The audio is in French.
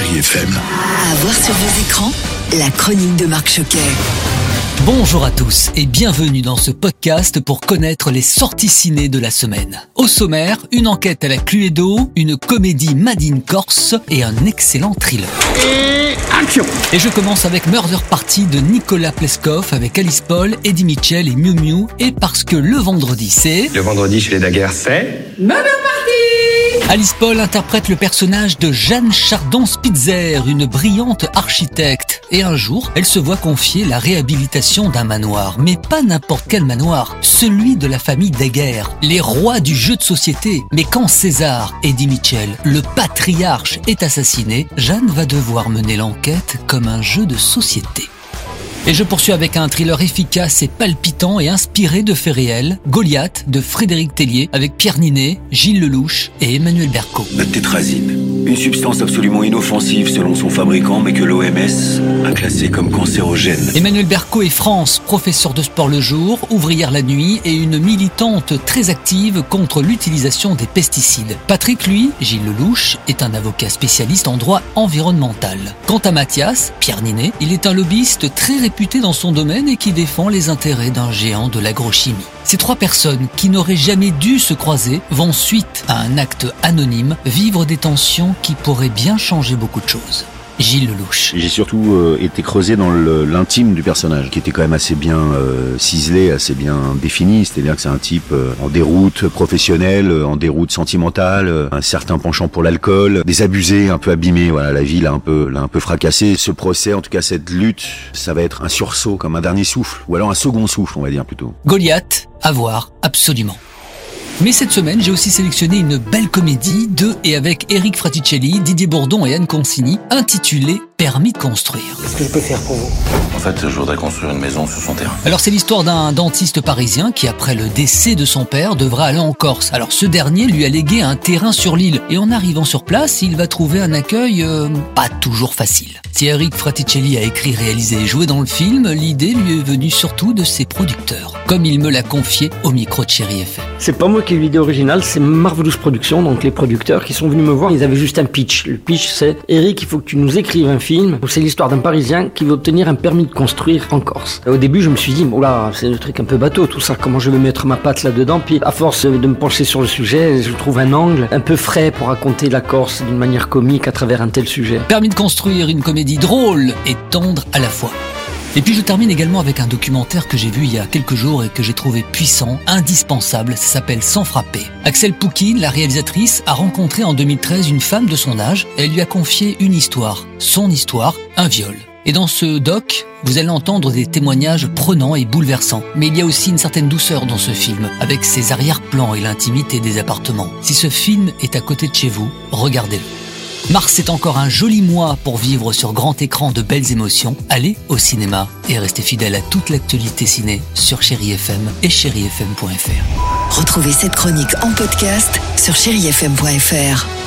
Chérie FM. À voir sur vos écrans, la chronique de Marc Choquet. Bonjour à tous et bienvenue dans ce podcast pour connaître les sorties ciné de la semaine. Au sommaire, une enquête à la Cluedo, une comédie Made in Corse et un excellent thriller. Et action Et je commence avec Murder Party de Nicolas Pleskov avec Alice Paul, Eddie Mitchell et Miu Miu et parce que le vendredi c'est... Le vendredi chez les Daguerres, c'est Alice Paul interprète le personnage de Jeanne Chardon-Spitzer, une brillante architecte. Et un jour, elle se voit confier la réhabilitation d'un manoir. Mais pas n'importe quel manoir, celui de la famille Daguerre, les rois du jeu de société. Mais quand César, Eddie Mitchell, le patriarche, est assassiné, Jeanne va devoir mener l'enquête comme un jeu de société. Et je poursuis avec un thriller efficace et palpitant et inspiré de faits réels, Goliath de Frédéric Tellier avec Pierre Ninet, Gilles Lelouch et Emmanuel Berco. La tétrazine, une substance absolument inoffensive selon son fabricant, mais que l'OMS a classée comme cancérogène. Emmanuel Berco est France, professeur de sport le jour, ouvrière la nuit et une militante très active contre l'utilisation des pesticides. Patrick, lui, Gilles Lelouch, est un avocat spécialiste en droit environnemental. Quant à Mathias, Pierre Ninet, il est un lobbyiste très dans son domaine et qui défend les intérêts d'un géant de l'agrochimie. Ces trois personnes qui n'auraient jamais dû se croiser vont, suite à un acte anonyme, vivre des tensions qui pourraient bien changer beaucoup de choses. Gilles Lelouch. J'ai surtout euh, été creusé dans l'intime du personnage, qui était quand même assez bien euh, ciselé, assez bien défini. C'est-à-dire que c'est un type euh, en déroute professionnelle, en déroute sentimentale, un certain penchant pour l'alcool, des abusés, un peu abîmés. Voilà, la vie l'a un peu, l'a un peu fracassé. Ce procès, en tout cas cette lutte, ça va être un sursaut, comme un dernier souffle, ou alors un second souffle, on va dire plutôt. Goliath, à voir, absolument. Mais cette semaine, j'ai aussi sélectionné une belle comédie de et avec Eric Fraticelli, Didier Bourdon et Anne Consigny, intitulée Permis de construire. En fait, je voudrais construire une maison sur son terrain. Alors c'est l'histoire d'un dentiste parisien qui, après le décès de son père, devra aller en Corse. Alors ce dernier lui a légué un terrain sur l'île et en arrivant sur place, il va trouver un accueil euh, pas toujours facile. Si Eric Fraticelli a écrit, réalisé et joué dans le film, l'idée lui est venue surtout de ses producteurs, comme il me l'a confié au micro de Chéri FM. C'est pas moi qui ai eu l'idée originale, c'est Marvelous Productions, donc les producteurs qui sont venus me voir. Ils avaient juste un pitch. Le pitch, c'est Eric, il faut que tu nous écrives un film où c'est l'histoire d'un Parisien qui veut obtenir un permis de construire en Corse. Au début, je me suis dit, oula, c'est le truc un peu bateau, tout ça. Comment je vais mettre ma patte là-dedans? Puis, à force de me pencher sur le sujet, je trouve un angle un peu frais pour raconter la Corse d'une manière comique à travers un tel sujet. Permis de construire une comédie drôle et tendre à la fois. Et puis je termine également avec un documentaire que j'ai vu il y a quelques jours et que j'ai trouvé puissant, indispensable, ça s'appelle Sans frapper. Axel Poukine, la réalisatrice, a rencontré en 2013 une femme de son âge et elle lui a confié une histoire, son histoire, un viol. Et dans ce doc, vous allez entendre des témoignages prenants et bouleversants. Mais il y a aussi une certaine douceur dans ce film, avec ses arrière-plans et l'intimité des appartements. Si ce film est à côté de chez vous, regardez-le. Mars est encore un joli mois pour vivre sur grand écran de belles émotions. Allez au cinéma et restez fidèles à toute l'actualité ciné sur Chéri FM et chérifm.fr. Retrouvez cette chronique en podcast sur chérifm.fr.